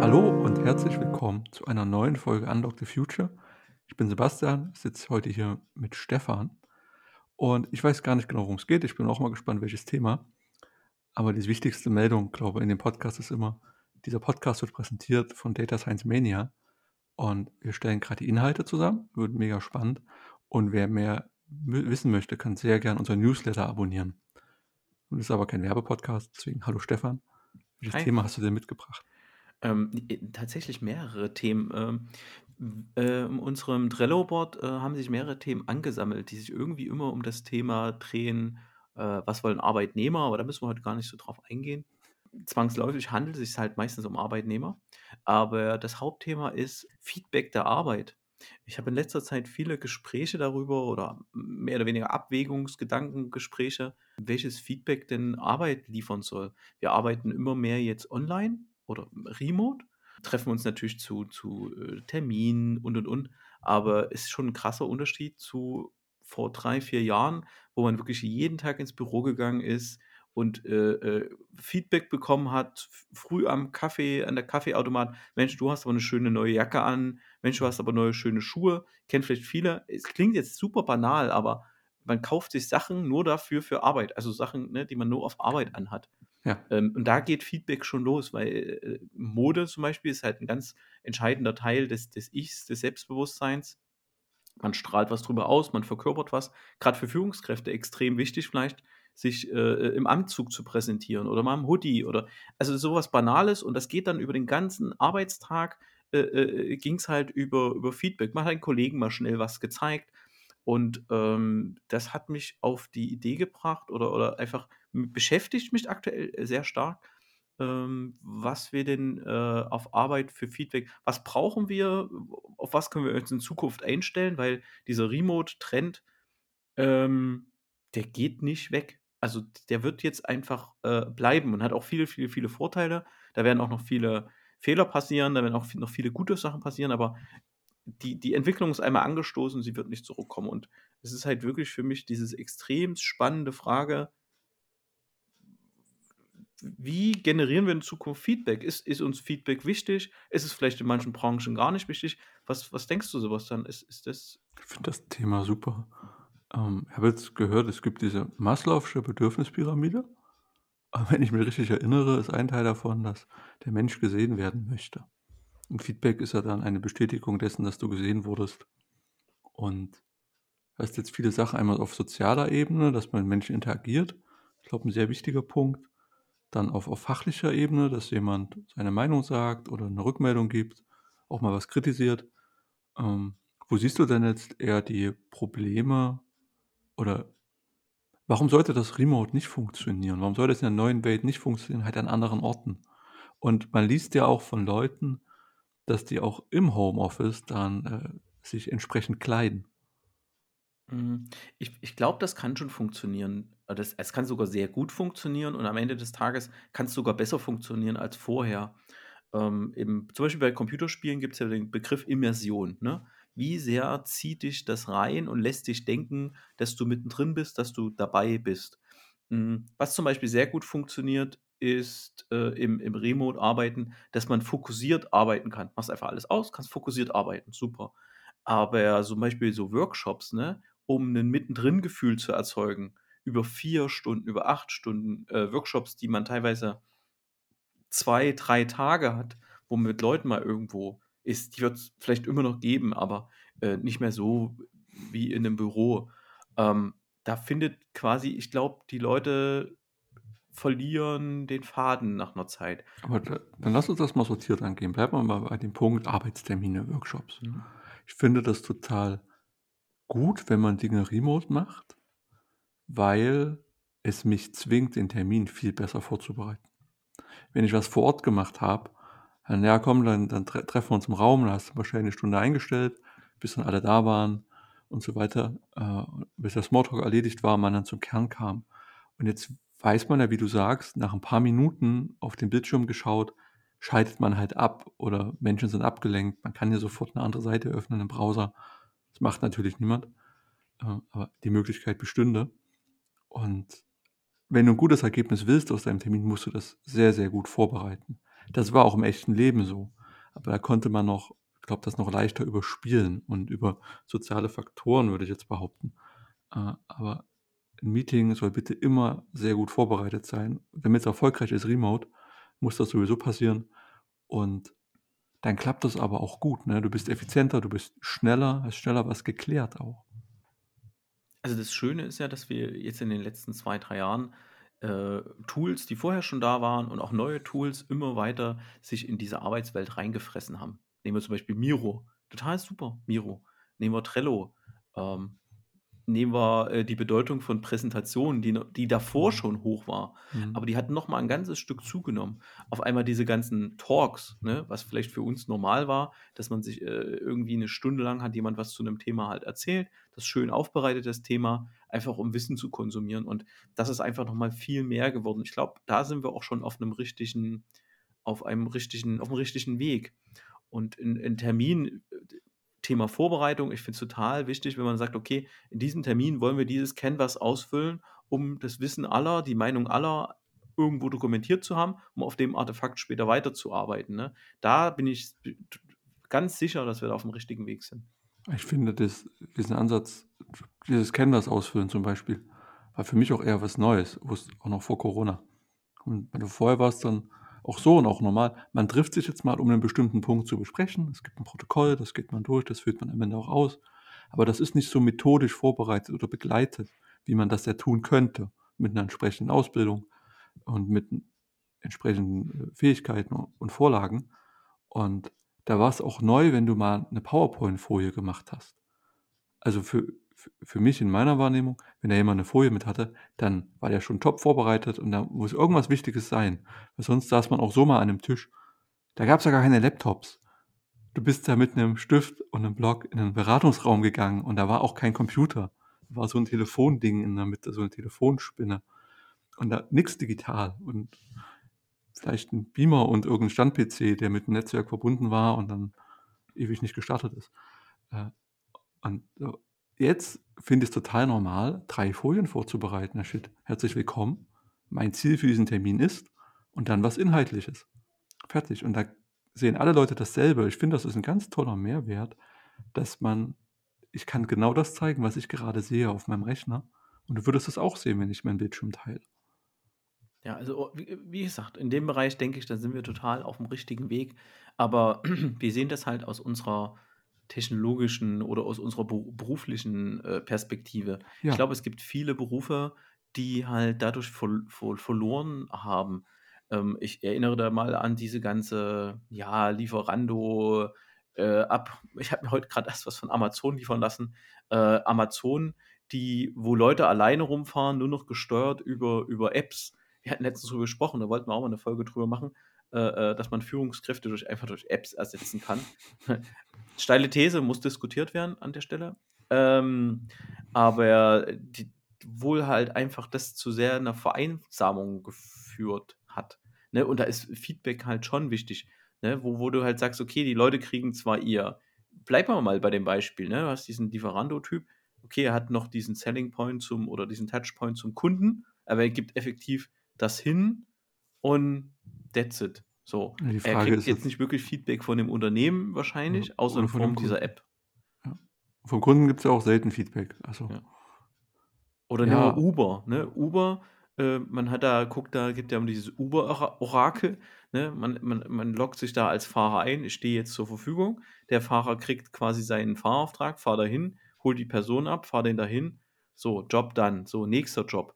Hallo und herzlich willkommen zu einer neuen Folge Unlock the Future. Ich bin Sebastian, sitze heute hier mit Stefan und ich weiß gar nicht genau, worum es geht. Ich bin auch mal gespannt, welches Thema. Aber die wichtigste Meldung, glaube ich, in dem Podcast ist immer, dieser Podcast wird präsentiert von Data Science Mania und wir stellen gerade die Inhalte zusammen, wird mega spannend. Und wer mehr wissen möchte, kann sehr gerne unseren Newsletter abonnieren. Und ist aber kein Werbepodcast, deswegen hallo Stefan. Welches Hi. Thema hast du denn mitgebracht? Ähm, äh, tatsächlich mehrere Themen. Ähm, äh, in unserem Trello-Board äh, haben sich mehrere Themen angesammelt, die sich irgendwie immer um das Thema drehen, äh, was wollen Arbeitnehmer, aber da müssen wir heute gar nicht so drauf eingehen. Zwangsläufig handelt es sich halt meistens um Arbeitnehmer, aber das Hauptthema ist Feedback der Arbeit. Ich habe in letzter Zeit viele Gespräche darüber oder mehr oder weniger Abwägungsgedankengespräche, welches Feedback denn Arbeit liefern soll. Wir arbeiten immer mehr jetzt online oder remote, treffen uns natürlich zu, zu äh, Terminen und und und, aber es ist schon ein krasser Unterschied zu vor drei, vier Jahren, wo man wirklich jeden Tag ins Büro gegangen ist und äh, äh, Feedback bekommen hat, früh am Kaffee, an der Kaffeeautomat. Mensch, du hast aber eine schöne neue Jacke an. Mensch, du hast aber neue schöne Schuhe. Kennt vielleicht viele. Es klingt jetzt super banal, aber man kauft sich Sachen nur dafür für Arbeit. Also Sachen, ne, die man nur auf Arbeit anhat. Ja, Ähm, und da geht Feedback schon los, weil äh, Mode zum Beispiel ist halt ein ganz entscheidender Teil des, des Ichs, des Selbstbewusstseins. Man strahlt was drüber aus, man verkörpert was. Gerade für Führungskräfte extrem wichtig vielleicht, sich äh, im Anzug zu präsentieren oder mal im Hoodie oder also sowas Banales und das geht dann über den ganzen Arbeitstag, äh, äh, ging es halt über, über Feedback. Man hat einen Kollegen mal schnell was gezeigt und ähm, das hat mich auf die Idee gebracht oder, oder einfach beschäftigt mich aktuell sehr stark, ähm, was wir denn äh, auf Arbeit für Feedback, was brauchen wir, auf was können wir uns in Zukunft einstellen, weil dieser Remote-Trend, ähm, der geht nicht weg. Also der wird jetzt einfach äh, bleiben und hat auch viele, viele, viele Vorteile. Da werden auch noch viele Fehler passieren, da werden auch noch viele gute Sachen passieren, aber die, die Entwicklung ist einmal angestoßen, sie wird nicht zurückkommen. Und es ist halt wirklich für mich diese extrem spannende Frage, wie generieren wir in Zukunft Feedback? Ist, ist uns Feedback wichtig? Ist es vielleicht in manchen Branchen gar nicht wichtig? Was, was denkst du, Sebastian? Ist, ist das. ich finde das Thema super. Ähm, ich habe jetzt gehört, es gibt diese Maslow'sche Bedürfnispyramide. Aber wenn ich mich richtig erinnere, ist ein Teil davon, dass der Mensch gesehen werden möchte. Und Feedback ist ja dann eine Bestätigung dessen, dass du gesehen wurdest. Und du hast jetzt viele Sachen einmal auf sozialer Ebene, dass man mit Menschen interagiert. Ich glaube, ein sehr wichtiger Punkt. Dann auf, auf fachlicher Ebene, dass jemand seine Meinung sagt oder eine Rückmeldung gibt, auch mal was kritisiert. Ähm, wo siehst du denn jetzt eher die Probleme oder warum sollte das Remote nicht funktionieren? Warum sollte es in der neuen Welt nicht funktionieren, halt an anderen Orten? Und man liest ja auch von Leuten, dass die auch im Homeoffice dann äh, sich entsprechend kleiden. Mm, Ich, ich glaube, das kann schon funktionieren. Äh, Das, es kann sogar sehr gut funktionieren und am Ende des Tages kann es sogar besser funktionieren als vorher. Ähm, im, zum Beispiel bei Computerspielen gibt es ja den Begriff Immersion. Ne? Wie sehr zieht dich das rein und lässt dich denken, dass du mittendrin bist, dass du dabei bist? Mm, Was zum Beispiel sehr gut funktioniert, ist äh, im, im Remote-Arbeiten, dass man fokussiert arbeiten kann. Machst einfach alles aus, kannst fokussiert arbeiten. Super. Aber zum Beispiel so Workshops, ne, um ein Mittendrin-Gefühl zu erzeugen, über vier Stunden, über acht Stunden, äh, Workshops, die man teilweise zwei, drei Tage hat, wo man mit Leuten mal irgendwo ist, die wird es vielleicht immer noch geben, aber äh, nicht mehr so wie in einem Büro. Ähm, da findet quasi, ich glaube, die Leute verlieren den Faden nach einer Zeit. Aber da, dann lass uns das mal sortiert angehen. Bleiben wir mal bei dem Punkt Arbeitstermine, Workshops. Mhm. Ich finde das total gut, wenn man Dinge remote macht, weil es mich zwingt, den Termin viel besser vorzubereiten. Wenn ich was vor Ort gemacht habe, dann ja komm, dann, dann tre treffen wir uns im Raum, dann hast du wahrscheinlich eine Stunde eingestellt, bis dann alle da waren und so weiter, äh, bis der Smalltalk erledigt war, man dann zum Kern kam. Und jetzt weiß man ja, wie du sagst, nach ein paar Minuten auf den Bildschirm geschaut, schaltet man halt ab oder Menschen sind abgelenkt. Man kann ja sofort eine andere Seite öffnen im Browser. Das macht natürlich niemand, äh, aber die Möglichkeit bestünde. Und wenn du ein gutes Ergebnis willst aus deinem Termin, musst du das sehr, sehr gut vorbereiten. Das war auch im echten Leben so. Aber da konnte man noch, ich glaube, das noch leichter überspielen und über soziale Faktoren, würde ich jetzt behaupten. Äh, aber ein Meeting soll bitte immer sehr gut vorbereitet sein. Damit es erfolgreich ist, remote, muss das sowieso passieren. Und dann klappt das aber auch gut. Ne? Du bist effizienter, du bist schneller, hast schneller was geklärt auch. Also das Schöne ist ja, dass wir jetzt in den letzten zwei, drei Jahren äh, Tools, die vorher schon da waren und auch neue Tools immer weiter sich in diese Arbeitswelt reingefressen haben. Nehmen wir zum Beispiel Miro. Total super, Miro. Nehmen wir Trello. Ähm, nehmen wir äh, die Bedeutung von Präsentationen, die, die davor Mhm. schon hoch war, Mhm. aber die hat noch mal ein ganzes Stück zugenommen. Auf einmal diese ganzen Talks, ne, was vielleicht für uns normal war, dass man sich äh, irgendwie eine Stunde lang hat jemand was zu einem Thema halt erzählt, das schön aufbereitet, das Thema, einfach um Wissen zu konsumieren. Und das ist einfach noch mal viel mehr geworden. Ich glaube, da sind wir auch schon auf einem richtigen, auf einem richtigen, auf dem richtigen Weg. Und in, in Termin, äh, Thema Vorbereitung, ich finde es total wichtig, wenn man sagt, okay, in diesem Termin wollen wir dieses Canvas ausfüllen, um das Wissen aller, die Meinung aller irgendwo dokumentiert zu haben, um auf dem Artefakt später weiterzuarbeiten. Ne? Da bin ich ganz sicher, dass wir da auf dem richtigen Weg sind. Ich finde das, diesen Ansatz, dieses Canvas ausfüllen zum Beispiel, war für mich auch eher was Neues, auch noch vor Corona. Und wenn du vorher warst, dann auch so und auch normal. Man trifft sich jetzt mal, um einen bestimmten Punkt zu besprechen. Es gibt ein Protokoll, das geht man durch, das führt man am Ende auch aus. Aber das ist nicht so methodisch vorbereitet oder begleitet, wie man das ja tun könnte, mit einer entsprechenden Ausbildung und mit entsprechenden äh, Fähigkeiten und Vorlagen. Und da war es auch neu, wenn du mal eine PowerPoint-Folie gemacht hast. Also für, für mich in meiner Wahrnehmung, wenn da jemand eine Folie mit hatte, dann war der schon top vorbereitet und da muss irgendwas Wichtiges sein. Weil sonst saß man auch so mal an einem Tisch. Da gab es ja gar keine Laptops. Du bist da mit einem Stift und einem Block in einen Beratungsraum gegangen und da war auch kein Computer. Da war so ein Telefonding in der Mitte, so eine Telefonspinne. Und da nichts digital. Und vielleicht ein Beamer und irgendein Stand-PC, der mit dem Netzwerk verbunden war und dann ewig nicht gestartet ist. Äh, und jetzt finde ich es total normal, drei Folien vorzubereiten. Herr Schitt, herzlich willkommen. Mein Ziel für diesen Termin ist und dann was Inhaltliches. Fertig. Und da sehen alle Leute dasselbe. Ich finde, das ist ein ganz toller Mehrwert, dass man, ich kann genau das zeigen, was ich gerade sehe auf meinem Rechner. Und du würdest es auch sehen, wenn ich meinen Bildschirm teile. Ja, also oh, wie, wie gesagt, in dem Bereich denke ich, da sind wir total auf dem richtigen Weg. Aber wir sehen das halt aus unserer technologischen oder aus unserer beruflichen äh, Perspektive. Ja. Ich glaube, es gibt viele Berufe, die halt dadurch ver ver verloren haben. Ähm, ich erinnere da mal an diese ganze, ja, Lieferando, äh, ab. Ich habe mir heute gerade erst was von Amazon liefern lassen. Äh, Amazon, die, wo Leute alleine rumfahren, nur noch gesteuert über, über Apps. Wir hatten letztens darüber gesprochen, da wollten wir auch mal eine Folge drüber machen, äh, äh dass man Führungskräfte durch, einfach durch Apps ersetzen kann. Steile These, muss diskutiert werden an der Stelle. Ähm, aber die, wohl halt einfach das zu sehr einer Vereinsamung geführt hat. Ne? Und da ist Feedback halt schon wichtig, ne? wo, wo du halt sagst, okay, die Leute kriegen zwar ihr, bleiben wir mal bei dem Beispiel, ne? du hast diesen Lieferando-Typ, okay, er hat noch diesen Selling Point zum oder diesen Touchpoint zum Kunden, aber er gibt effektiv das hin und that's it. So, Die er Frage kriegt ist jetzt nicht wirklich Feedback von dem Unternehmen wahrscheinlich, Ja, außer in Form dieser. App. Ja. Vom Kunden gibt es ja auch selten Feedback. Also, Ja. Oder nehmen wir ja, Uber, ne? Uber, äh, man hat da guckt da gibt ja um dieses Uber-Orakel, ne? Man man man loggt sich da als Fahrer ein: „Ich stehe jetzt zur Verfügung.“ Der Fahrer kriegt quasi seinen Fahrauftrag, fahr dahin, hol die Person ab, fahr den dahin. So, Job done. So, nächster Job.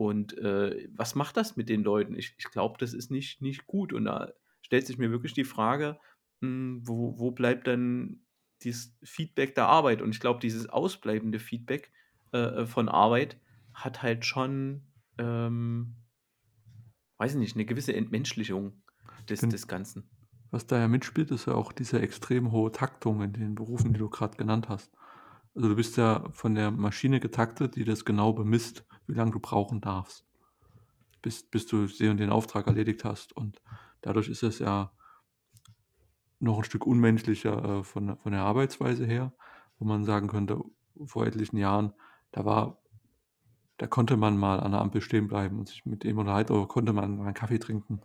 Und, äh, was macht das mit den Leuten? Ich ich glaube, das ist nicht nicht gut. Und da stellt sich mir wirklich die Frage, hm, wo wo bleibt denn dieses Feedback der Arbeit? Und ich glaube, dieses ausbleibende Feedback, äh, äh, von Arbeit hat halt schon, ähm weiß ich nicht, 'ne gewisse Entmenschlichung ich des des Ganzen. was da ja mitspielt, ist ja auch diese extrem hohe Taktung in den Berufen, die du gerade genannt hast. Also du bist ja von der Maschine getaktet, die das genau bemisst, wie lange du brauchen darfst, bis, bis du den und den Auftrag erledigt hast. Und dadurch ist es ja noch ein Stück unmenschlicher äh, von, von der Arbeitsweise her, wo man sagen könnte, vor etlichen Jahren, da war da konnte man mal an der Ampel stehen bleiben und sich mit dem unterhalten oder konnte man mal 'n Kaffee trinken.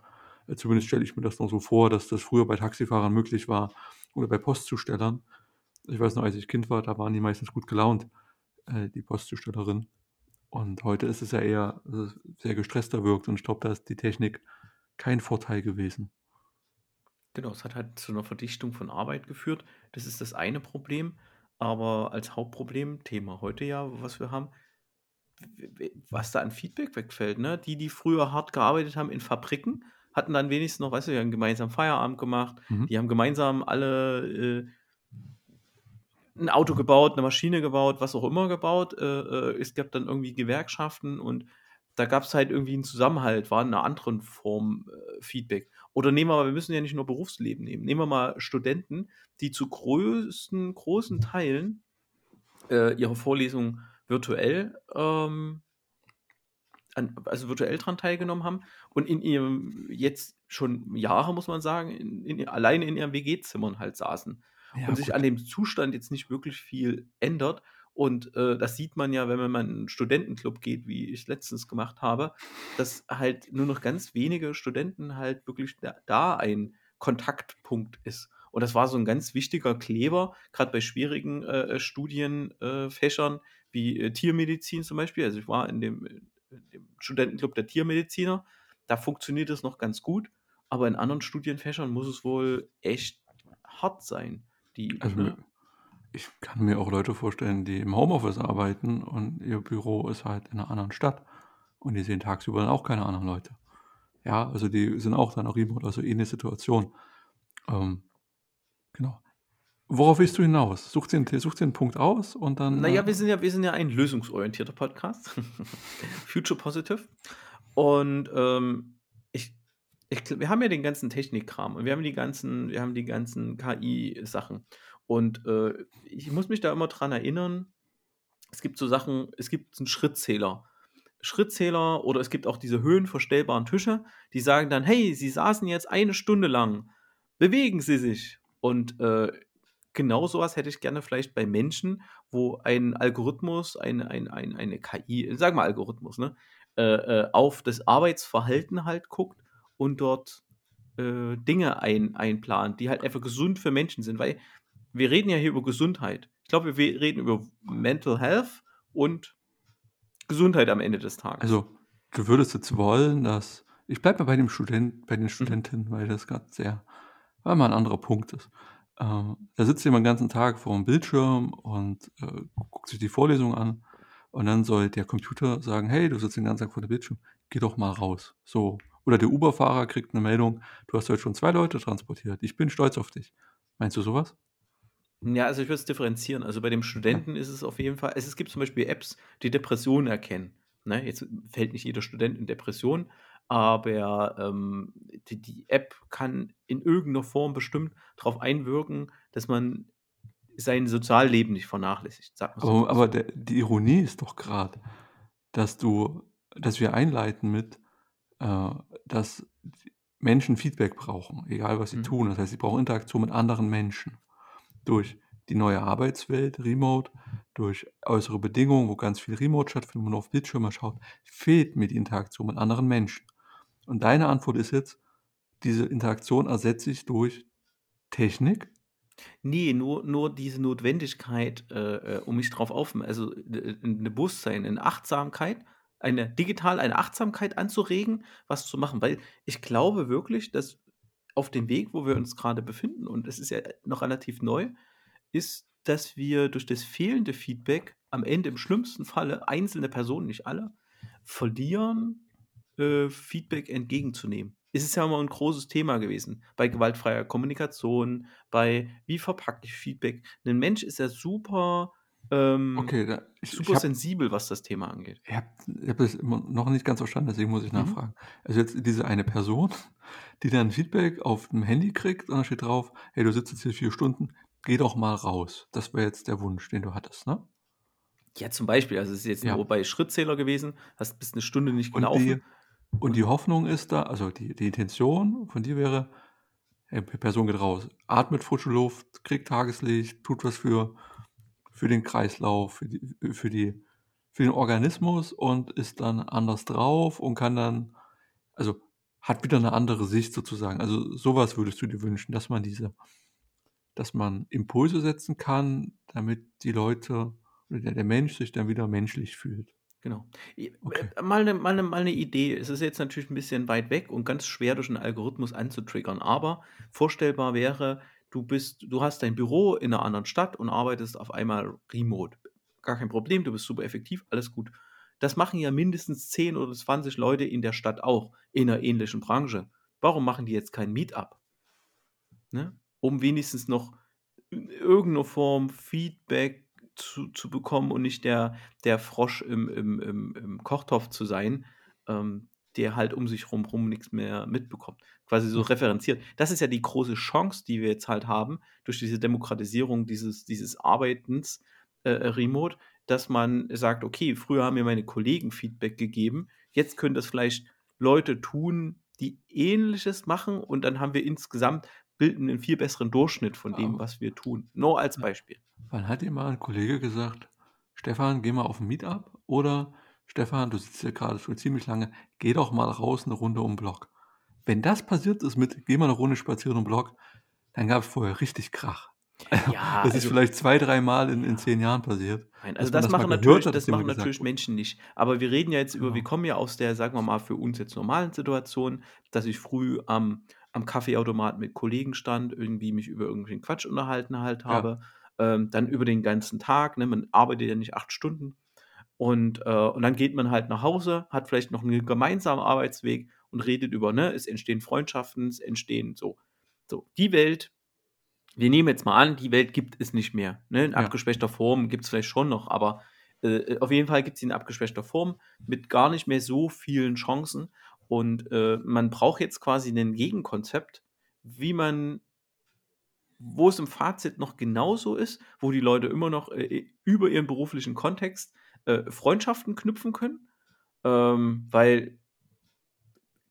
Äh, zumindest stelle ich mir das noch so vor, dass das früher bei Taxifahrern möglich war oder bei Postzustellern. Ich weiß noch, als ich Kind war, da waren die meistens gut gelaunt, äh, die Postzustellerinnen. Und heute ist es ja eher, es sehr gestresster wirkt und ich glaube, da ist die Technik kein Vorteil gewesen. Genau, es hat halt zu 'ner Verdichtung von Arbeit geführt. Das ist das eine Problem, aber als Hauptproblem, Thema heute ja, was wir haben, was da an Feedback wegfällt, ne? Die, die früher hart gearbeitet haben in Fabriken, hatten dann wenigstens noch weißt du, die haben gemeinsam Feierabend gemacht, Mhm. die haben gemeinsam alle, äh 'n Auto gebaut, 'ne Maschine gebaut, was auch immer gebaut. Äh, äh, es gab dann irgendwie Gewerkschaften und da gab's halt irgendwie 'n Zusammenhalt, war in 'ner anderen Form, äh, Feedback. Oder nehmen wir mal wir müssen ja nicht nur Berufsleben nehmen. Nehmen wir mal Studenten, die zu größten großen Teilen, äh, ihre Vorlesungen virtuell, ähm an also virtuell dran teilgenommen haben und in ihrem jetzt schon Jahre, muss man sagen, in in alleine in ihren WG-Zimmern halt saßen Ja, und sich gut. an dem Zustand jetzt nicht wirklich viel ändert. Und, äh, das sieht man ja, wenn man mal in 'n Studentenclub geht, wie ich letztens gemacht habe, dass halt nur noch ganz wenige Studenten halt wirklich da da ein Kontaktpunkt ist. Und das war so 'n ganz wichtiger Kleber, grad bei schwierigen, äh, äh, Studien äh, Fächern wie, äh, Tiermedizin zum Beispiel. Also, ich war in dem in dem Studentenclub der Tiermediziner. Da funktioniert das noch ganz gut, aber in anderen Studienfächern muss es wohl echt hart sein, die Also, ne? ich kann mir auch Leute vorstellen, die im Homeoffice arbeiten und ihr Büro ist halt in 'ner anderen Stadt und die sehen tagsüber dann auch keine anderen Leute. Ja, also die sind auch dann auch remote, also ähnliche Situation. Ähm, genau. Worauf willst du hinaus? Such dir 'n T such dir 'n Punkt aus und dann, Na ja, wir äh sind ja wir sind ja ein lösungsorientierter Podcast, Future Positive. Und, ähm, ich wir haben ja den ganzen Technikkram und wir haben die ganzen wir haben die ganzen KI-Sachen. Und, äh, ich muss mich da immer dran erinnern, es gibt so Sachen es gibt 'n Schrittzähler. Schrittzähler oder es gibt auch diese höhenverstellbaren Tische, die sagen dann: „Hey, Sie saßen jetzt eine Stunde lang. Bewegen Sie sich.“ Und, äh, genau so was hätte ich gerne vielleicht bei Menschen, wo ein Algorithmus, ein ein ein eine KI sagen wir Algorithmus, ne, äh, äh, auf das Arbeitsverhalten halt guckt und dort, äh, Dinge ein einplant, die halt einfach gesund für Menschen sind. Weil wir reden ja hier über Gesundheit. Ich glaube, wir reden über Mental Health und Gesundheit am Ende des Tages. Also, du würdest jetzt wollen, dass ich bleibe mal bei dem Student bei den Mhm. Studentinnen, weil das grad sehr weil mal 'n anderer Punkt ist. Ähm, da sitzt jemand 'n ganzen Tag vorm Bildschirm und, äh, guckt sich die Vorlesung an und dann soll der Computer sagen: „Hey, du sitzt den ganzen Tag vor dem Bildschirm, geh doch mal raus.“ So. Oder der Uber-Fahrer kriegt 'ne Meldung: „Du hast heute schon 2 Leute transportiert. Ich bin stolz auf dich.“ Meinst du so was? Ja, also ich würde es differenzieren. Also, bei dem Ja. Studenten ist es auf jeden Fall es es gibt zum Beispiel Apps, die Depressionen erkennen, ne? Jetzt fällt nicht jeder Student in Depression, aber, ähm, die die App kann in irgend 'ner Form bestimmt drauf einwirken, dass man sein Sozialleben nicht vernachlässigt, wir's Aber einfach aber so. der die Ironie ist doch grad, dass du dass wir einleiten mit, äh, dass Menschen Feedback brauchen, egal was sie Mhm. tun. Das heißt, sie brauchen Interaktion mit anderen Menschen. Durch die neue Arbeitswelt, Remote, durch äußere Bedingungen, wo ganz viel Remote stattfindet, wo man auf Bildschirme schaut, fehlt mir die Interaktion mit anderen Menschen. Und deine Antwort ist jetzt, diese Interaktion ersetze ich durch Technik? Ne, nur nur diese Notwendigkeit, äh, äh, um mich drauf aufm also, äh, 'n Bewusstsein, 'ne Achtsamkeit, eine digital eine Achtsamkeit anzuregen, was zu machen. Weil ich glaube wirklich, dass auf dem Weg, wo wir uns grade befinden, und es ist ja noch relativ neu, ist, dass wir durch das fehlende Feedback am Ende im schlimmsten Falle einzelne Personen, nicht alle, verlieren, äh, Feedback entgegenzunehmen. Es ist ja immer 'n großes Thema gewesen bei gewaltfreier Kommunikation, bei wie verpacke ich Feedback? 'Nen Mensch ist ja super, ähm, Okay, da ich ich super habe sensibel, was das Thema angeht. Ich habe ich habe das immer noch nicht ganz verstanden, deswegen muss ich Mhm. nachfragen. Also, jetzt diese eine Person, die dann Feedback aufm Handy kriegt und da steht drauf: „Hey, du sitzt jetzt hier 4 Stunden, geh doch mal raus.“ Das wäre jetzt der Wunsch, den du hattest, ne? Ja, zum Beispiel, also, es ist jetzt Ja. nur bei Schrittzähler gewesen, hast bist 'ne Stunde nicht Und die gelaufen und die und Hoffnung ist da also, die die Intention von dir wäre, hey, P Person geht raus, atmet frische Luft, kriegt Tageslicht, tut was für für den Kreislauf, für die für die für den Organismus und ist dann anders drauf und kann dann also, hat wieder 'ne andere Sicht sozusagen. Also, so was würdest du dir wünschen, dass man diese dass man Impulse setzen kann, damit die Leute oder der der Mensch sich dann wieder menschlich fühlt. Genau. Okay. äh, mal 'ne mal 'ne mal 'ne Idee. Es ist jetzt natürlich 'n bisschen weit weg und ganz schwer durch 'n Algorithmus anzutriggern, aber vorstellbar wäre, du bist du hast dein Büro in 'ner anderen Stadt und arbeitest auf einmal remote. Gar kein Problem, du bist super effektiv, alles gut. Das machen ja mindestens 10 oder 20 Leute in der Stadt auch in 'ner ähnlichen Branche. Warum machen die jetzt kein Meet-up? Ne? Um wenigstens noch in irgend 'ner Form Feedback zu zu bekommen und nicht der der Frosch im im im im Kochtopf zu sein, ähm, der halt um sich rum rum nix mehr mitbekommt. Quasi so Mhm. referenziert. Das ist ja die große Chance, die wir jetzt halt haben durch diese Demokratisierung dieses dieses Arbeitens, äh, äh, remote, dass man sagt: „Okay, früher haben mir meine Kollegen Feedback gegeben, jetzt können das vielleicht Leute tun, die Ähnliches machen und dann haben wir insgesamt bilden 'nen viel besseren Durchschnitt von dem, was wir tun.“ Nur als. Beispiel. Wann hat dir mal 'n Kollege gesagt: „Stefan, geh mal auf 'n Meet-up“ oder: „Stefan, du sitzt hier grade schon ziemlich lange, geh doch mal raus 'ne Runde um 'n Block.“ Wenn das passiert ist mit: „Geh mal 'ne Runde spazieren 'n Block“, dann gab's vorher richtig Krach. Ja, Das ist also vielleicht 2, dreimal in in Ja. 10 Jahren passiert, Nein, also das das machen natürlich hat, das machen natürlich. Menschen nicht. Aber wir reden ja jetzt über wir Genau. kommen ja aus der, sagen wir mal, für uns jetzt normalen Situation, dass ich früh am am Kaffeeautomat mit Kollegen stand, irgendwie mich über irgendwelchen Quatsch unterhalten halt Ja. habe, ähm, dann über den ganzen Tag, ne? Man arbeitet ja nicht 8 Stunden und, äh und dann geht man halt nach Hause, hat vielleicht noch 'n gemeinsamen Arbeitsweg und redet über ne, es entstehen Freundschaften, es entstehen so so. Die Welt wir nehmen jetzt mal an, die Welt gibt es nicht mehr, ne? In Ja. abgeschwächter Form gibt's vielleicht schon noch, aber, äh, äh, auf jeden Fall gibt's sie in abgeschwächter Form mit gar nicht mehr so vielen Chancen und, äh, man braucht jetzt quasi 'nen Gegenkonzept, wie man wo es im Fazit noch genauso ist, wo die Leute immer noch, äh, äh, über ihren beruflichen Kontext, äh, Freundschaften knüpfen können, ähm, weil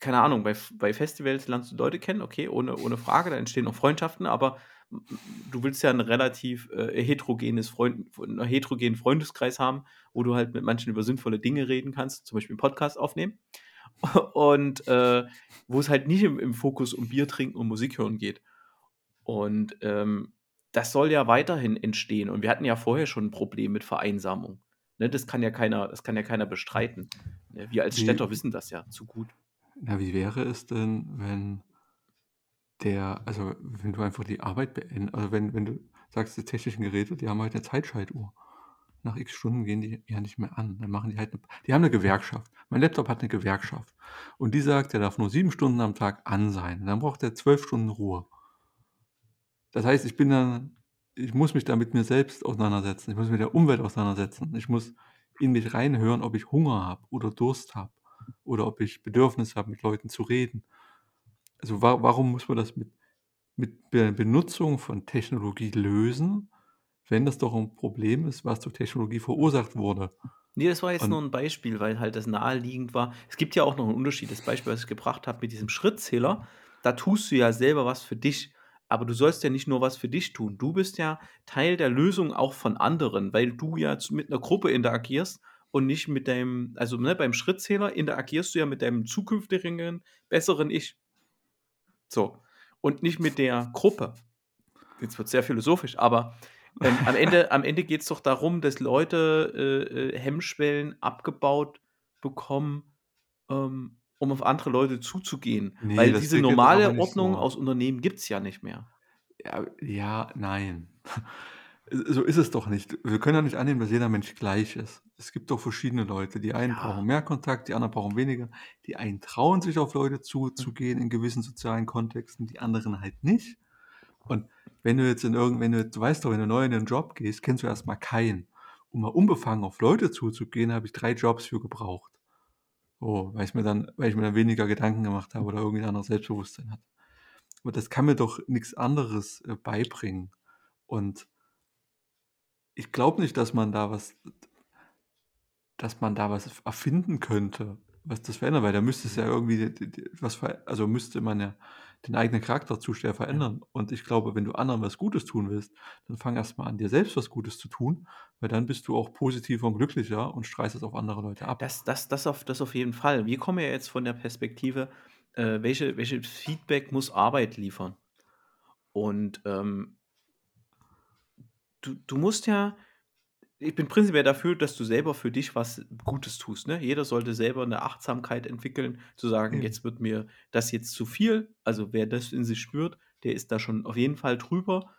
keine Ahnung, bei bei Festivals lernst du Leute kennen, okay, ohne ohne Frage, da entstehen auch Freundschaften, aber du willst ja 'n relativ, äh, heterogenes Freund 'n heterogenen Freundeskreis haben, wo du halt mit manchen über sinnvolle Dinge reden kannst, zum Beispiel 'n Podcast aufnehmen und, äh, wo es halt nicht im im Fokus um Bier trinken und Musik hören geht. Und, ähm, das soll ja weiterhin entstehen und wir hatten ja vorher schon 'n Problem mit Vereinsamung, ne? Das kann ja keiner das kann ja keiner bestreiten, ne? Wir als Städter wissen das ja zu gut. Na, wie wäre es denn, wenn der also, wenn du einfach die Arbeit beend also, wenn wenn du sagst, die technischen Geräte, die haben halt 'ne Zeitschaltuhr. Nach X Stunden gehen die ja nicht mehr an. Dann machen die halt 'ne die haben 'ne Gewerkschaft. Mein Laptop hat 'ne Gewerkschaft und die sagt, der darf nur 7 Stunden am Tag an sein. Dann braucht der 12 Stunden Ruhe. Das heißt, ich bin dann ich muss mich da mit mir selbst auseinandersetzen. Ich muss mit der Umwelt auseinandersetzen. Ich muss in mich reinhören, ob ich Hunger habe oder Durst habe oder ob ich Bedürfnis habe, mit Leuten zu reden. Also, wa warum muss man das mit mit der Benutzung von Technologie lösen, wenn das doch 'n Problem ist, was durch Technologie verursacht wurde? Ne, das war jetzt nur Und 'n Beispiel, weil halt das naheliegend war. Es gibt ja auch noch 'n Unterschied. Das Beispiel, was ich gebracht habe mit diesem Schrittzähler, da tust du ja selber was für dich, aber du sollst ja nicht nur was für dich tun. Du bist ja Teil der Lösung auch von anderen, weil du ja mit 'ner Gruppe interagierst und nicht mit deinem also, ne, beim Schrittzähler interagierst du ja mit deinem zukünftigen besseren Ich. So. Und nicht mit der Gruppe. Jetzt wird's sehr philosophisch, aber, ähm, am Ende am Ende geht's doch darum, dass Leute, äh, äh, Hemmschwellen abgebaut bekommen, ähm, um auf andere Leute zuzugehen, Ne, weil diese normale Ordnung so. aus Unternehmen gibt's ja nicht mehr. Ja, ja, nein. So ist es doch nicht. Wir können ja nicht annehmen, dass jeder Mensch gleich ist. Es gibt doch verschiedene Leute. Die einen brauchen Ja. mehr Kontakt, die anderen brauchen weniger. Die einen trauen sich, auf Leute zuzugehen in gewissen sozialen Kontexten, die anderen halt nicht. Und wenn du jetzt in irgend wenn du du weißt doch, wenn du neu in 'nen Job gehst, kennst du erst mal keinen. Um mal unbefangen auf Leute zuzugehen, habe ich 3 Jobs für gebraucht. So, weil ich mir dann weil ich mir dann weniger Gedanken gemacht habe oder irgendwie 'n anderes Selbstbewusstsein hatte. Aber das kann mir doch nix anderes, äh, beibringen. Und ich glaube nicht, dass man da was dass man da was erfinden könnte. was das verändern, weil da müsste es ja irgendwie was also müsste man ja den eigenen Charakter zu sehr verändern. Ja. Und ich glaube, wenn du anderen was Gutes tun willst, dann fang erst mal an, dir selbst was Gutes zu tun, weil dann bist du auch positiver und glücklicher und streist es auf andere Leute ab. Das das das auf das auf jeden Fall. Wir kommen ja jetzt von der Perspektive, äh, welche welches Feedback muss Arbeit liefern? Und, ähm du du musst ja ich bin prinzipiell dafür, dass du selber für dich was Gutes tust, ne? Jeder sollte selber eine Achtsamkeit entwickeln, zu sagen: Mhm. „Jetzt wird mir das jetzt zu viel.“ Also, wer das in sich spürt, der ist da schon auf jeden Fall drüber.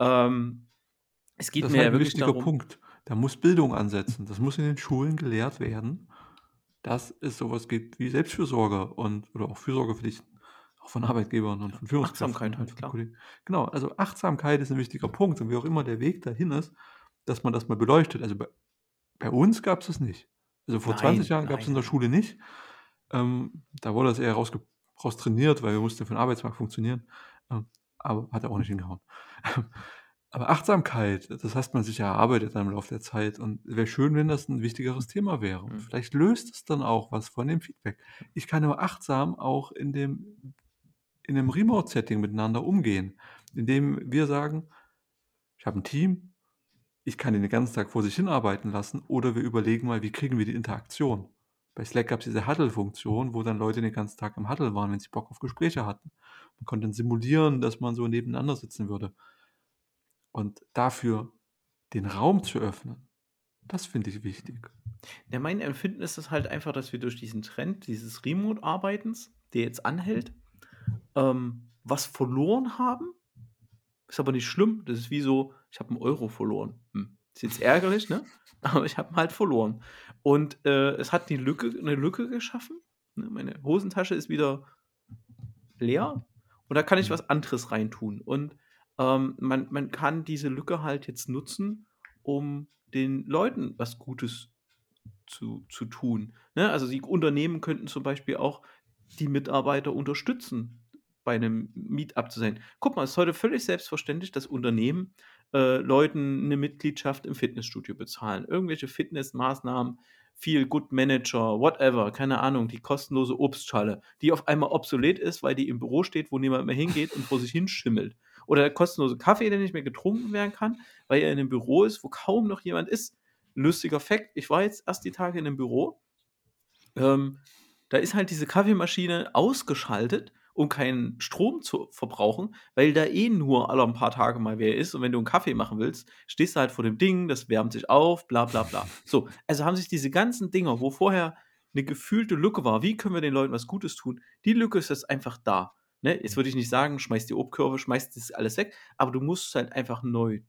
Ähm, es geht Das ist mir halt ja wirklich wichtiger darum Punkt. Da muss Bildung ansetzen. Das muss in den Schulen gelehrt werden, dass es so was gibt wie Selbstfürsorge und oder auch Fürsorgepflichten, auch von Arbeitgebern und von Führungskräften Achtsamkeit halt, klar. Kollegen. Genau, also Achtsamkeit ist 'n wichtiger Punkt und wie auch immer der Weg dahin ist, dass man das mal beleuchtet. Also, bei bei uns gab's das nicht. Also, vor 20 Nein, Jahren gab's nein, in der. Schule nicht. Ähm, da wurde das eher rausge raustrainiert, weil wir mussten für 'n Arbeitsmarkt funktionieren, ähm, aber hat ja auch nicht hingehauen. Aber Achtsamkeit, das hat man sich ja erarbeitet dann im Laufe der Zeit und wäre schön, wenn das 'n wichtigeres Thema wäre. Und Mhm. vielleicht löst es dann auch was von dem Feedback. Ich kann nur achtsam auch in dem in 'nem Remote-Setting miteinander umgehen, indem wir sagen: „Ich habe 'n Team, ich kann den ganzen Tag vor sich hin arbeiten lassen“, oder wir überlegen mal, wie kriegen wir die Interaktion? Bei Slack gab's diese Huddle-Funktion, wo dann Leute den ganzen Tag im Huddle waren, wenn sie Bock auf Gespräche hatten. Man konnte dann simulieren, dass man so nebeneinander sitzen würde. Und dafür den Raum zu öffnen, das finde ich wichtig. Ja, mein Empfinden ist es halt einfach, dass wir durch diesen Trend dieses Remote-Arbeitens, der jetzt anhält, ähm, was verloren haben. Ist aber nicht schlimm. Das ist wie so: „Ich habe 'n Euro verloren.“ Hm, ist jetzt ärgerlich, ne? Aber ich habe ihn halt verloren. Und, äh, es hat die Lücke 'ne Lücke geschaffen, ne? Meine Hosentasche ist wieder leer und da kann ich was anderes reintun. Und, ähm, man man kann diese Lücke halt jetzt nutzen, um den Leuten was Gutes zu zu tun, ne? Also, die Unternehmen könnten zum Beispiel auch die Mitarbeiter unterstützen, bei 'nem Meet-up zu sein. Guck mal, es ist heute völlig selbstverständlich, dass Unternehmen, äh, Leuten 'ne Mitgliedschaft im Fitnessstudio bezahlen. Irgendwelche Fitnessmaßnahmen, Feel-Good-Manager, whatever, keine Ahnung, die kostenlose Obstschale, die auf einmal obsolet ist, weil die im Büro steht, wo niemand mehr hingeht und vor sich hin schimmelt. Oder der kostenlose Kaffee, der nicht mehr getrunken werden kann, weil er in 'nem Büro ist, wo kaum noch jemand ist. Lustiger Fact: Ich war jetzt erst die Tage in 'nem Büro ähm, da ist halt diese Kaffeemaschine ausgeschaltet, um keinen Strom zu verbrauchen, weil da eh nur alle 'n paar Tage mal wer ist und wenn du 'n Kaffee machen willst, stehst du halt vor dem Ding, das wärmt sich auf, bla bla bla. So, also haben sich diese ganzen Dinger, wo vorher 'ne gefühlte Lücke war: „Wie können wir den Leuten was Gutes tun?“ Die Lücke ist jetzt einfach da, ne? Jetzt würde ich nicht sagen: „Schmeiß die Obstkörbe, schmeiß das alles weg“, aber du musst halt einfach neu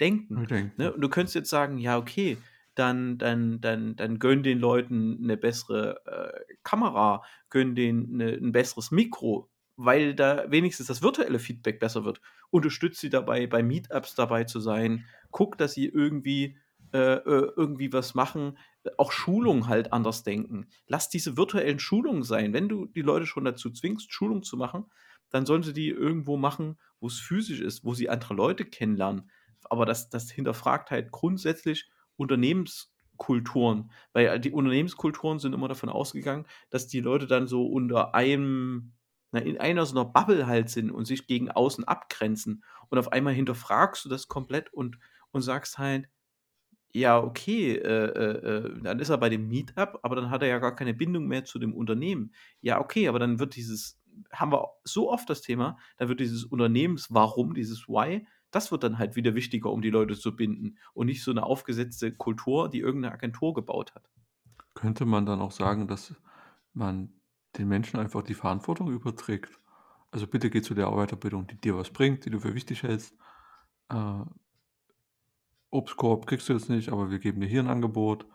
denken, Neu denken. ne? Und du könntest jetzt sagen: „Ja, okay, dann dann dann dann gönn den Leuten 'ne bessere, äh, Kamera, gönn denen 'ne 'n besseres Mikro, weil da wenigstens das virtuelle Feedback besser wird. Unterstütze sie dabei, bei Meetups dabei zu sein. Guck, dass sie irgendwie äh, äh, irgendwie was machen. Auch Schulung halt anders denken. Lass diese virtuellen Schulungen sein. Wenn du die Leute schon dazu zwingst, Schulungen zu machen, dann sollen sie die irgendwo machen, wo's physisch ist, wo sie andere Leute kennenlernen. Aber das das hinterfragt halt grundsätzlich Unternehmenskulturen, weil, die Unternehmenskulturen sind immer davon ausgegangen, dass die Leute dann so unter einem na, in einer so 'ner Bubble halt sind und sich gegen außen abgrenzen. Und auf einmal hinterfragst du das komplett und und sagst halt: „Ja, okay, äh, äh, äh, dann ist er bei dem Meetup, aber dann hat er ja gar keine Bindung mehr zu dem Unternehmen.“ Ja, okay, aber dann wird dieses haben wir so oft das Thema, dann wird dieses Unternehmens-Warum, dieses Why, das wird dann halt wieder wichtiger, um die Leute zu binden und nicht so 'ne aufgesetzte Kultur, die irgend 'ne Agentur gebaut hat. Könnte man dann auch sagen, dass man den Menschen einfach die Verantwortung überträgt? Also, bitte geh zu der Weiterbildung, die dir was bringt, die du für wichtig hältst. Äh Obstkorb kriegst du jetzt nicht, aber wir geben dir hier 'n Angebot.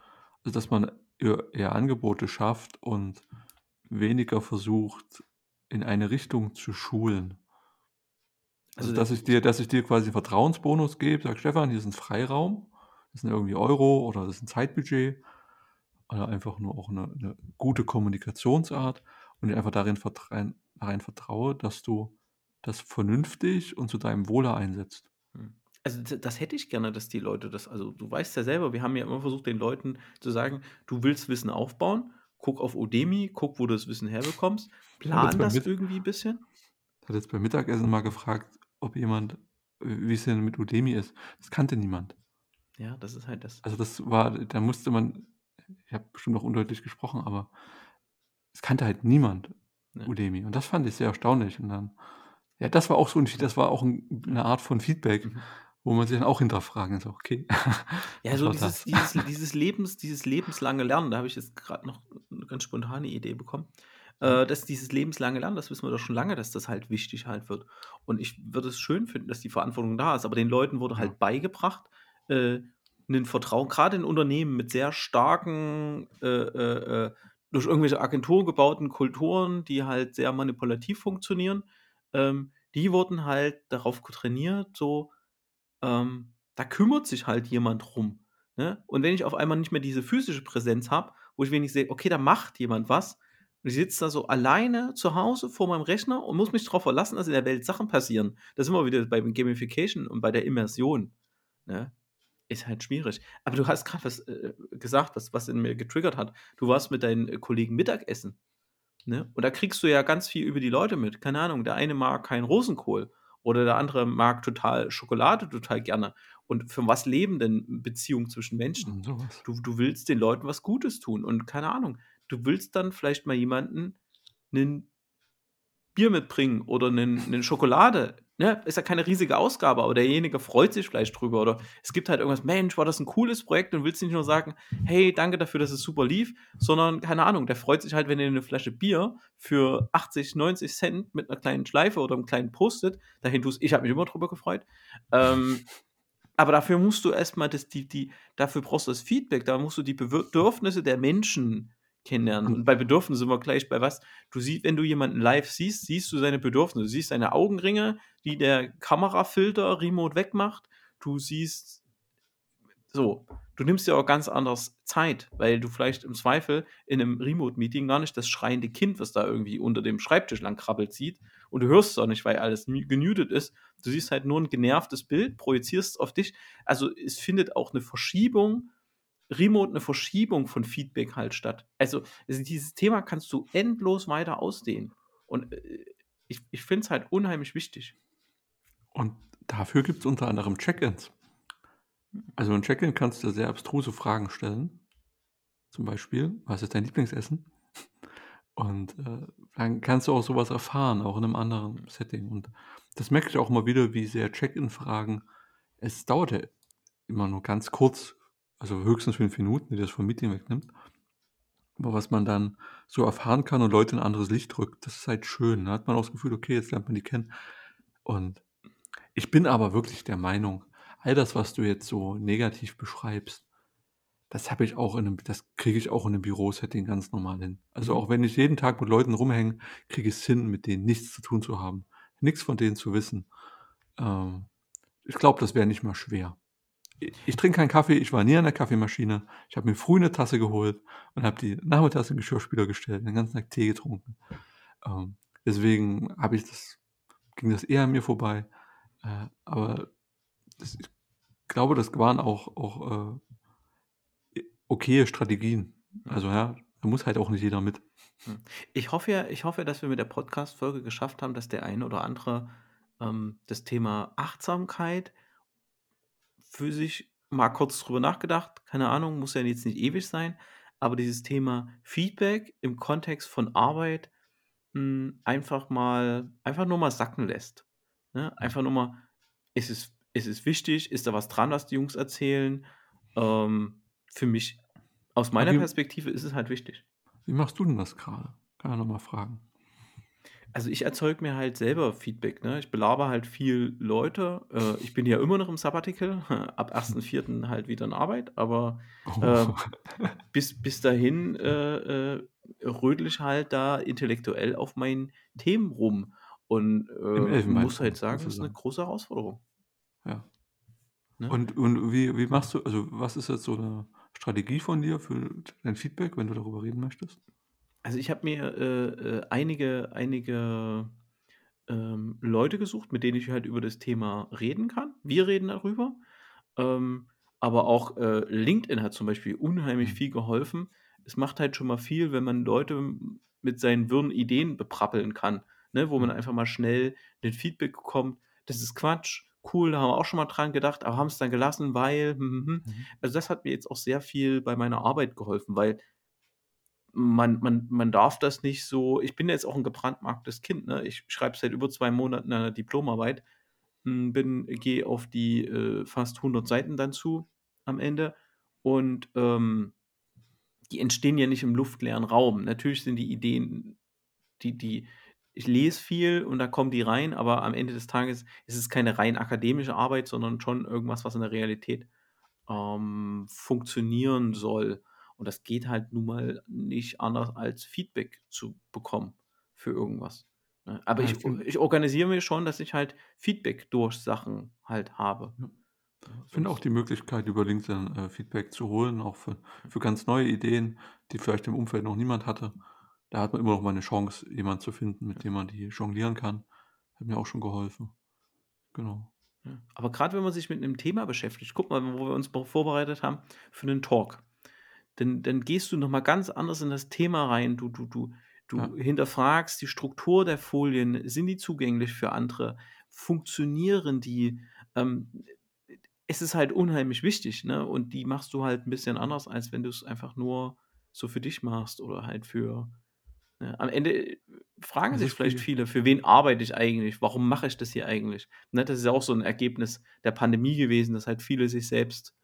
Also, dass man eher Angebote schafft und weniger versucht, in eine Richtung zu schulen. Also, Also, dass ich dir dass ich dir quasi Vertrauensbonus gebe, sage: „Stefan, hier ist 'n Freiraum. Das sind irgendwie Euro oder das ist 'n Zeitbudget.“ Oder einfach nur auch 'ne 'ne gute Kommunikationsart und dir einfach darin vertrein rein vertraue, dass du das vernünftig und zu deinem Wohle einsetzt. Mhm. Also, das hätte ich gerne, dass die Leute das also, du weißt ja selber, wir haben ja immer versucht, den Leuten zu sagen: „Du willst Wissen aufbauen guck auf Udemy, guck, wo du das Wissen herbekommst, plan das irgendwie ein bisschen. ich hatte jetzt beim Mittagessen mal gefragt, ob jemand wie es denn mit Udemy ist. Das kannte niemand. Ja, das ist halt das. Also, das war da musste man ich habe bestimmt auch undeutlich gesprochen, aber es kannte halt niemand Ja. Udemy. Und das fand ich sehr erstaunlich. Und dann ja, das war auch so 'n das war auch 'n 'ne Art von Feedback, Mhm. wo man sich dann auch hinterfragen so: „Okay, Ja, so dieses das?“ dieses dieses Lebens dieses lebenslange Lernen, da habe ich jetzt grad noch 'ne ganz spontane Idee bekommen. Äh, dass dieses lebenslange Lernen, das wissen wir doch schon lange, dass das halt wichtig halt wird. Und ich würde es schön finden, dass die Verantwortung da ist, aber den Leuten wurde halt beigebracht, äh, 'nen Vertrauen grade in Unternehmen mit sehr starken, äh, äh, äh, durch irgendwelche Agenturen gebauten Kulturen, die halt sehr manipulativ funktionieren, ähm, die wurden halt darauf trainiert, so, ähm, da kümmert sich halt jemand drum, ne? Und wenn ich auf einmal nicht mehr diese physische Präsenz habe, wo ich wenigstens sehe: „Okay, da macht jemand was.“ Und ich sitze da so alleine zu Hause vor meinem Rechner und muss mich drauf verlassen, dass in der Welt Sachen passieren. Da sind wir wieder beim Gamification und bei der Immersion, ne? Ist halt schwierig. Aber du hast grad was, äh, gesagt, was was in mir getriggert hat. Du warst mit deinen, äh, Kollegen Mittagessen, ne? Und da kriegst du ja ganz viel über die Leute mit. Keine Ahnung, der eine mag keinen Rosenkohl oder der andere mag total Schokolade total gerne. Und für was leben denn Beziehungen zwischen Menschen? Was. Du du willst den Leuten was Gutes tun und keine Ahnung, du willst dann vielleicht mal jemanden 'nen Bier mitbringen oder 'nen Schokolade, ne? Ist ja keine riesige Ausgabe, aber derjenige freut sich vielleicht drüber oder es gibt halt irgendwas: „Mensch, war das 'n cooles Projekt?“ Und willst nicht nur sagen: „Hey, danke dafür, dass es super lief“, sondern keine Ahnung, der freut sich halt, wenn er 'ne Flasche Bier für 80, 90 Cent mit 'ner kleinen Schleife oder 'nem kleinen Post-it dahin tust. Ich habe mich immer drüber gefreut. Ähm, aber dafür musst du erst mal das die die dafür brauchst du das Feedback, da musst du die Bedürfnisse der Menschen kennenlernen. Und Und bei Bedürfnissen sind wir gleich bei was du siehst wenn du jemanden live siehst, siehst du seine Bedürfnisse. Du siehst seine Augenringe, die der Kamerafilter remote wegmacht. Du siehst so, du nimmst dir auch ganz anders Zeit, weil du vielleicht im Zweifel in 'nem Remote-Meeting gar nicht das schreiende Kind, was da irgendwie unter dem Schreibtisch lang krabbelt, sieht und du hörst es auch nicht, weil alles mu gemutet ist. Du siehst halt nur 'n genervtes Bild, projizierst es auf dich. Also, es findet auch 'ne Verschiebung remote 'ne Verschiebung von Feedback halt statt. Also, also, dieses Thema kannst du endlos weiter ausdehnen. Und, äh, ich ich finde es halt unheimlich wichtig. Und dafür gibt's unter anderem Check-ins. Also, in Check-in kannst du sehr abstruse Fragen stellen. Zum Beispiel: „Was ist dein Lieblingsessen?“ Und, äh, dann kannst du auch so was erfahren, auch in 'nem anderen Setting. Und das merke ich auch immer wieder, wie sehr Check-in-Fragen es dauert ja immer nur ganz kurz, also höchstens 5 Minuten, die das vom Meeting wegnimmt. Aber was man dann so erfahren kann und Leute in 'n anderes Licht rückt, das ist halt schön. Da hat man auch das Gefühl: „Okay, jetzt lernt man die kennen.“ Und ich bin aber wirklich der Meinung, all das, was du jetzt so negativ beschreibst, das habe ich auch in 'nem das kriege ich auch in 'nem Bürosetting ganz normal hin. Also, Mhm. auch wenn ich jeden Tag mit Leuten rumhänge, kriege ich's hin, mit denen nichts zu tun zu haben, nix von denen zu wissen. Ähm, ich glaube, das wäre nicht mal schwer. Ich trinke keinen Kaffee, ich war nie an der Kaffeemaschine. Ich habe mir früh 'ne Tasse geholt und habe die nachmittags in den Geschirrspüler gestellt, den ganzen Tag Tee getrunken. Ähm, deswegen habe ich das ging das eher an mir vorbei. Äh, aber das ich glaube, das waren auch auch, äh, okaye Strategien. Also, ja, da muss halt auch nicht jeder mit. Hm. Ich hoffe ja ich hoffe, dass wir mit der Podcast-Folge geschafft haben, dass der eine oder andere, ähm, das Thema Achtsamkeit für sich mal kurz drüber nachgedacht, keine Ahnung, muss ja jetzt nicht ewig sein, aber dieses Thema Feedback im Kontext von Arbeit, hm, einfach mal einfach nur mal sacken lässt, ne? Einfach nur mal ist es ist es wichtig? Ist da was dran, was die Jungs erzählen? Ähm, für mich aus meiner wie Perspektive ist es halt wichtig. wie machst du denn das grade? Kann ja noch mal fragen. Also, ich erzeuge mir halt selber Feedback, ne? Ich belabere halt viel Leute. Äh, ich bin ja immer noch im Sabbatical, ab 1.4. halt wieder in Arbeit, aber, äh, Oh. bis bis dahin, äh, äh, rödle ich halt da intellektuell auf meinen Themen rum und, äh, muss halt sagen, ist 'ne sozusagen. große Herausforderung. Ja. Ne? Und und wie wie machst du also, was ist jetzt so 'ne Strategie von dir für dein Feedback, wenn du darüber reden möchtest? Also, ich habe mir, äh, äh, einige einige, ähm, Leute gesucht, mit denen ich halt über das Thema reden kann. Wir reden darüber. Ähm, aber auch, äh, LinkedIn hat zum Beispiel unheimlich Mhm. viel geholfen, es macht halt schon mal viel, wenn man Leute mit seinen wirren Ideen beprappeln kann, ne? wo man Mhm. einfach mal schnell den Feedback bekommt: „Das ist Quatsch, cool, da haben wir auch schon mal dran gedacht, aber haben es dann gelassen, weil hm, hm, hm.“ Mhm. Also, das hat mir jetzt auch sehr viel bei meiner Arbeit geholfen, weil man man man darf das nicht so ich bin jetzt auch 'n gebrandmarktes Kind, ne? Ich schreibe seit über 2 Monaten 'ner Diplomarbeit, hm, bin gehe auf die, äh, fast 100 Seiten dann zu am Ende und, ähm, die entstehen ja nicht im luftleeren Raum. Natürlich sind die Ideen die die ich lese viel und da kommen die rein, aber am Ende des Tages ist es keine rein akademische Arbeit, sondern schon irgendwas, was in der Realität, ähm, funktionieren soll. Und das geht halt nun mal nicht anders als Feedback zu bekommen für irgendwas, ne? Aber ich ich organisiere mir schon, dass ich halt Feedback durch Sachen halt habe. Ja. Ich finde auch die Möglichkeit, über LinkedIn, äh, Feedback zu holen, auch für für ganz neue Ideen, die vielleicht im Umfeld noch niemand hatte. Da hat man immer noch mal 'ne Chance, jemanden zu finden, mit dem man die jonglieren kann. Hat mir auch schon geholfen. Genau. Aber grad wenn man sich mit 'nem Thema beschäftigt guck mal, wo wir uns vorbereitet haben für 'nen Talk. Dann dann gehst du noch mal ganz anders in das Thema rein. Du du du Ja. du hinterfragst die Struktur der Folien. Sind die zugänglich für andere? Funktionieren die? Ähm, es ist halt unheimlich wichtig, ne? Und die machst du halt 'n bisschen anders, als wenn du's einfach nur so für dich machst oder halt für ne? Am Ende, äh, fragen Es sich ist vielleicht viel viele: „Für wen arbeite ich eigentlich? Warum mache ich das hier eigentlich?“ Ne, das ist ja auch so 'n Ergebnis der Pandemie gewesen, dass halt viele sich selbst,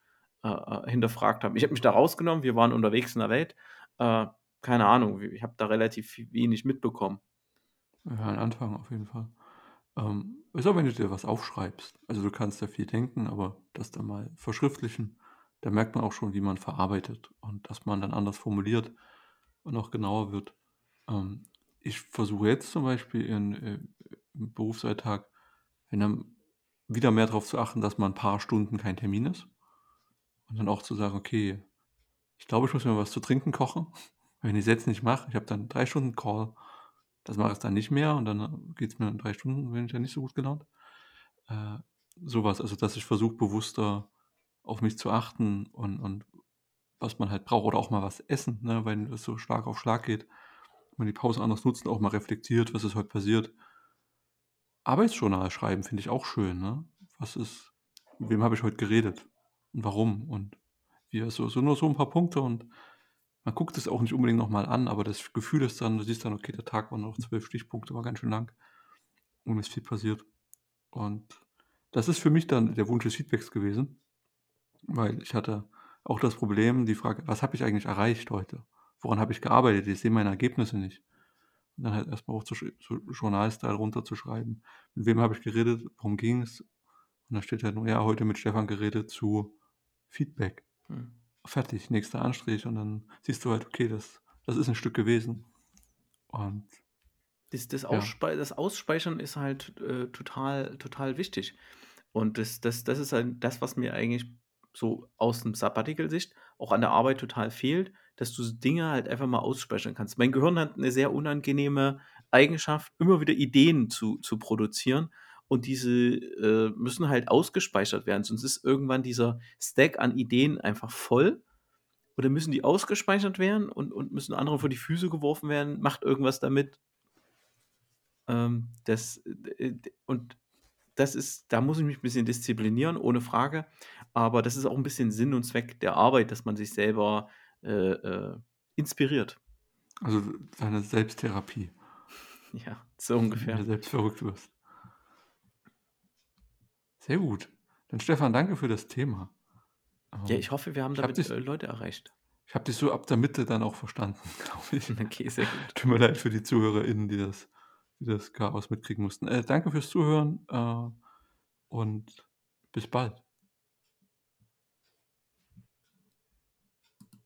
äh, äh, hinterfragt haben. Ich habe mich da rausgenommen, wir waren unterwegs in der Welt. Äh, keine Ahnung, ich habe da relativ wenig mitbekommen. Ja, 'n Anfang auf jeden Fall. Ähm, ist auch, wenn du dir was aufschreibst. Also, du kannst ja viel denken, aber das dann mal verschriftlichen, da merkt man auch schon, wie man verarbeitet und dass man dann anders formuliert und auch genauer wird. Ähm, ich versuche jetzt zum Beispiel in äh, im Berufsalltag, wieder mehr drauf zu achten, dass mal 'n paar Stunden kein Termin ist und dann auch zu sagen: „Okay, ich glaube, ich muss mir was zu trinken kochen.“ Wenn ich's jetzt nicht mache ich habe dann 3 Stunden Call, das mache ich dann nicht mehr und dann, äh, geht's mir in 3 Stunden bin ich dann nicht so gut gelaunt. Äh, so was, also, dass ich versuche, bewusster auf mich zu achten und und was man halt braucht oder auch mal was essen, ne, wenn es so Schlag auf Schlag geht. Man die Pause anders nutzt auch mal reflektiert: „Was ist heute passiert?“ Arbeitsjournal schreiben finde ich auch schön, ne? Was ist mit wem habe ich heute geredet und warum und wie so so nur so 'n paar Punkte und man guckt es auch nicht unbedingt noch mal an, aber das Gefühl ist dann du siehst dann: „Okay, der Tag war noch 12 Stichpunkte, war ganz schön lang und ist viel passiert.“ Und das ist für mich dann der Wunsch des Feedbacks gewesen, weil ich hatte auch das Problem, die Frage: „Was habe ich eigentlich erreicht heute? Woran habe ich gearbeitet? Ich sehe meine Ergebnisse nicht.“ Und dann halt erst mal aufzusch so Journal-Style runterzuschreiben. Mit wem habe ich geredet? Worum ging's? Und da steht halt nur: „Ja, heute mit Stefan geredet zu Feedback.“ Mhm. Fertig, nächster Anstrich und dann siehst du halt: „Okay, das das ist 'n Stück gewesen.“ Und Das das ja. Ausspei das Ausspeichern ist halt, äh, total total wichtig. Und das das das ist halt das, was mir eigentlich so aus 'nem Sabbatical-Sicht auch an der Arbeit total fehlt, dass du Dinge halt einfach mal ausspeichern kannst. Mein Gehirn hat 'ne sehr unangenehme Eigenschaft, immer wieder Ideen zu zu produzieren und diese, äh, müssen halt ausgespeichert werden, sonst ist irgendwann dieser Stack an Ideen einfach voll dann müssen die ausgespeichert werden und und müssen anderen vor die Füße geworfen werden: „Macht irgendwas damit.“ Ähm, das äh, und das ist da muss ich mich 'n bisschen disziplinieren, ohne Frage. Aber das ist auch 'n bisschen Sinn und Zweck der Arbeit, dass man sich selber, äh, äh, inspiriert. Also, deine Selbsttherapie. Ja, so Dass du mit dir ungefähr. selbst verrückt wirst. Sehr gut. Dann Stefan, danke für das Thema. Ja, Ähm, ich hoffe, wir haben damit, dich äh, Leute erreicht. ich habe dich so ab der Mitte dann auch verstanden, glaube ich. Okay, sehr gut. Tut mir leid für die ZuhörerInnen, die das die das Chaos mitkriegen mussten. Äh, danke fürs Zuhören, äh, und bis bald.